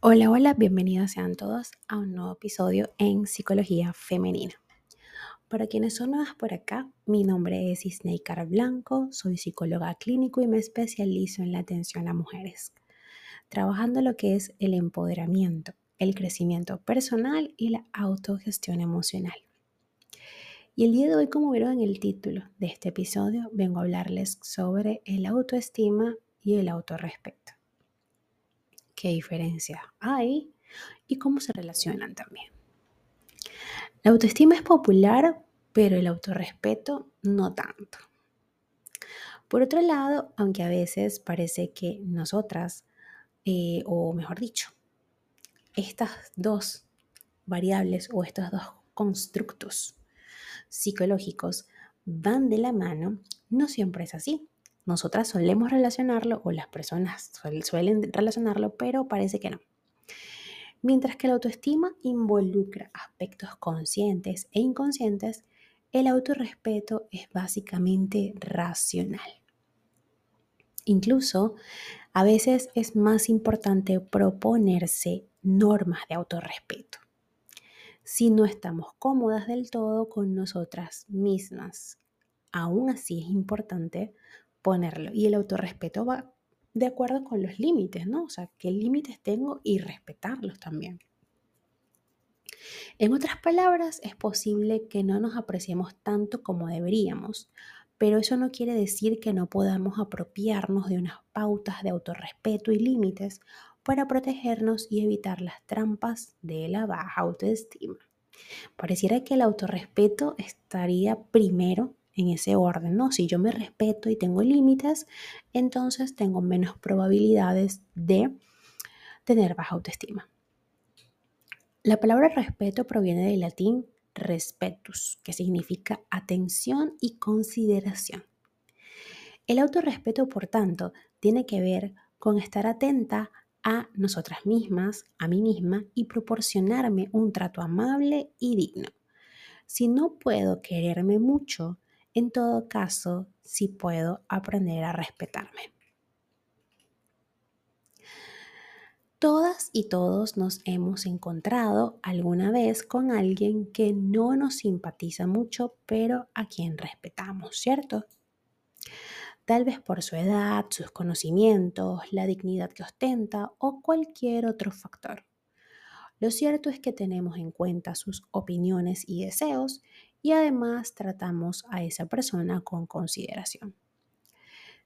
Hola, hola, bienvenidos sean todos a un nuevo episodio en Psicología Femenina. Para quienes son nuevas por acá, mi nombre es Isnei Blanco, soy psicóloga clínico y me especializo en la atención a mujeres, trabajando lo que es el empoderamiento, el crecimiento personal y la autogestión emocional. Y el día de hoy, como vieron en el título de este episodio, vengo a hablarles sobre el autoestima y el autorrespeto qué diferencia hay y cómo se relacionan también. La autoestima es popular, pero el autorrespeto no tanto. Por otro lado, aunque a veces parece que nosotras, eh, o mejor dicho, estas dos variables o estos dos constructos psicológicos van de la mano, no siempre es así. Nosotras solemos relacionarlo o las personas suelen relacionarlo, pero parece que no. Mientras que la autoestima involucra aspectos conscientes e inconscientes, el autorrespeto es básicamente racional. Incluso a veces es más importante proponerse normas de autorrespeto si no estamos cómodas del todo con nosotras mismas. Aún así es importante ponerlo. Y el autorrespeto va de acuerdo con los límites, ¿no? O sea, qué límites tengo y respetarlos también. En otras palabras, es posible que no nos apreciemos tanto como deberíamos, pero eso no quiere decir que no podamos apropiarnos de unas pautas de autorrespeto y límites para protegernos y evitar las trampas de la baja autoestima. Pareciera que el autorrespeto estaría primero en ese orden, ¿no? Si yo me respeto y tengo límites, entonces tengo menos probabilidades de tener baja autoestima. La palabra respeto proviene del latín respetus, que significa atención y consideración. El autorrespeto, por tanto, tiene que ver con estar atenta a nosotras mismas, a mí misma y proporcionarme un trato amable y digno. Si no puedo quererme mucho, en todo caso, sí puedo aprender a respetarme. Todas y todos nos hemos encontrado alguna vez con alguien que no nos simpatiza mucho, pero a quien respetamos, ¿cierto? Tal vez por su edad, sus conocimientos, la dignidad que ostenta o cualquier otro factor. Lo cierto es que tenemos en cuenta sus opiniones y deseos y además tratamos a esa persona con consideración.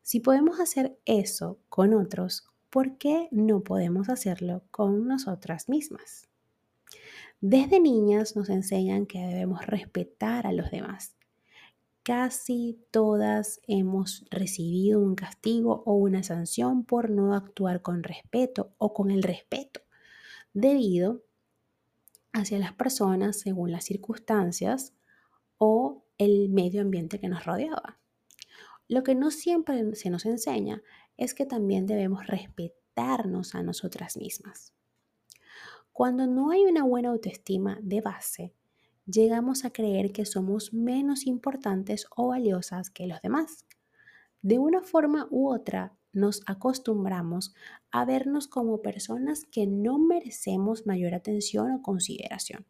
Si podemos hacer eso con otros, ¿por qué no podemos hacerlo con nosotras mismas? Desde niñas nos enseñan que debemos respetar a los demás. Casi todas hemos recibido un castigo o una sanción por no actuar con respeto o con el respeto, debido hacia las personas según las circunstancias o el medio ambiente que nos rodeaba. Lo que no siempre se nos enseña es que también debemos respetarnos a nosotras mismas. Cuando no hay una buena autoestima de base, llegamos a creer que somos menos importantes o valiosas que los demás. De una forma u otra, nos acostumbramos a vernos como personas que no merecemos mayor atención o consideración.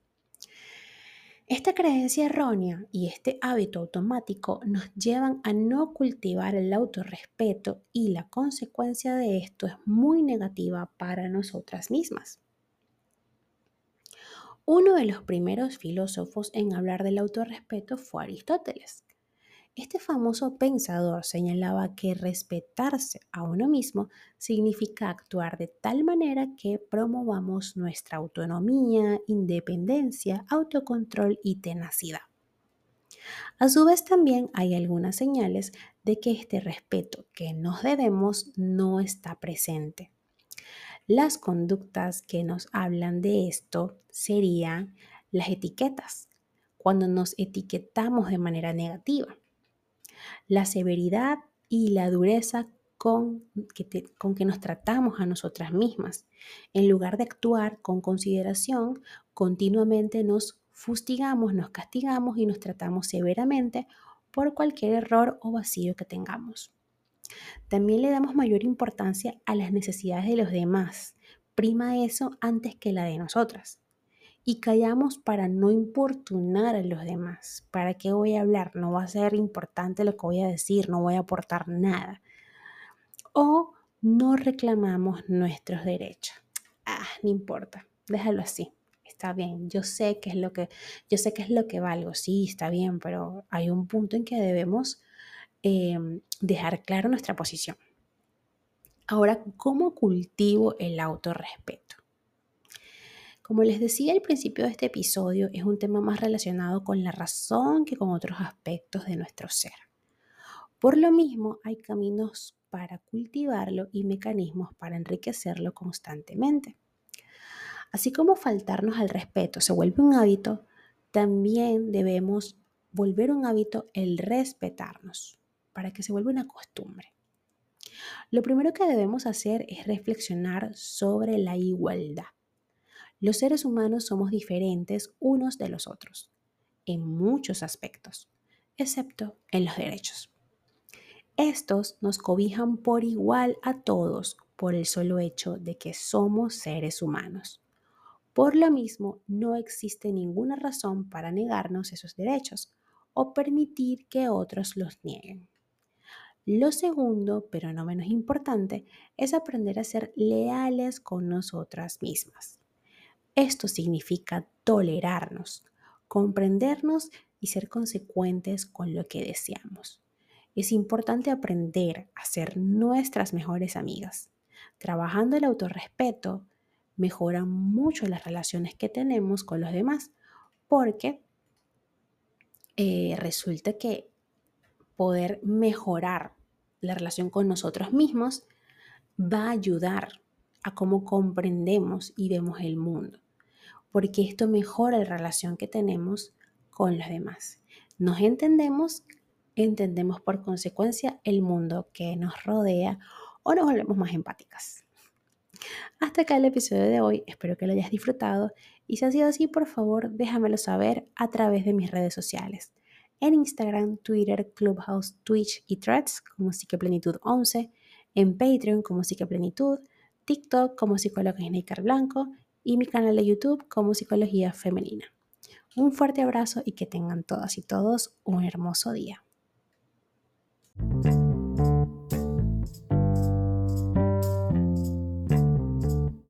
Esta creencia errónea y este hábito automático nos llevan a no cultivar el autorrespeto y la consecuencia de esto es muy negativa para nosotras mismas. Uno de los primeros filósofos en hablar del autorrespeto fue Aristóteles. Este famoso pensador señalaba que respetarse a uno mismo significa actuar de tal manera que promovamos nuestra autonomía, independencia, autocontrol y tenacidad. A su vez también hay algunas señales de que este respeto que nos debemos no está presente. Las conductas que nos hablan de esto serían las etiquetas, cuando nos etiquetamos de manera negativa la severidad y la dureza con que, con que nos tratamos a nosotras mismas. En lugar de actuar con consideración, continuamente nos fustigamos, nos castigamos y nos tratamos severamente por cualquier error o vacío que tengamos. También le damos mayor importancia a las necesidades de los demás, prima eso antes que la de nosotras. Y callamos para no importunar a los demás. ¿Para qué voy a hablar? No va a ser importante lo que voy a decir, no voy a aportar nada. O no reclamamos nuestros derechos. Ah, no importa, déjalo así. Está bien, yo sé que es lo que yo sé que es lo que valgo, sí, está bien, pero hay un punto en que debemos em, dejar claro nuestra posición. Ahora, ¿cómo cultivo el autorrespeto? Como les decía al principio de este episodio, es un tema más relacionado con la razón que con otros aspectos de nuestro ser. Por lo mismo, hay caminos para cultivarlo y mecanismos para enriquecerlo constantemente. Así como faltarnos al respeto se vuelve un hábito, también debemos volver un hábito el respetarnos para que se vuelva una costumbre. Lo primero que debemos hacer es reflexionar sobre la igualdad. Los seres humanos somos diferentes unos de los otros, en muchos aspectos, excepto en los derechos. Estos nos cobijan por igual a todos por el solo hecho de que somos seres humanos. Por lo mismo, no existe ninguna razón para negarnos esos derechos o permitir que otros los nieguen. Lo segundo, pero no menos importante, es aprender a ser leales con nosotras mismas. Esto significa tolerarnos, comprendernos y ser consecuentes con lo que deseamos. Es importante aprender a ser nuestras mejores amigas. Trabajando el autorrespeto, mejora mucho las relaciones que tenemos con los demás, porque eh, resulta que poder mejorar la relación con nosotros mismos va a ayudar a cómo comprendemos y vemos el mundo, porque esto mejora la relación que tenemos con los demás. Nos entendemos, entendemos por consecuencia el mundo que nos rodea o nos volvemos más empáticas. Hasta acá el episodio de hoy, espero que lo hayas disfrutado y si ha sido así, por favor déjamelo saber a través de mis redes sociales en Instagram, Twitter, Clubhouse, Twitch y Threads como Psiqueplenitud 11, en Patreon como Psiqueplenitud, TikTok como Psicóloga Snaker Blanco y mi canal de YouTube como Psicología Femenina. Un fuerte abrazo y que tengan todas y todos un hermoso día.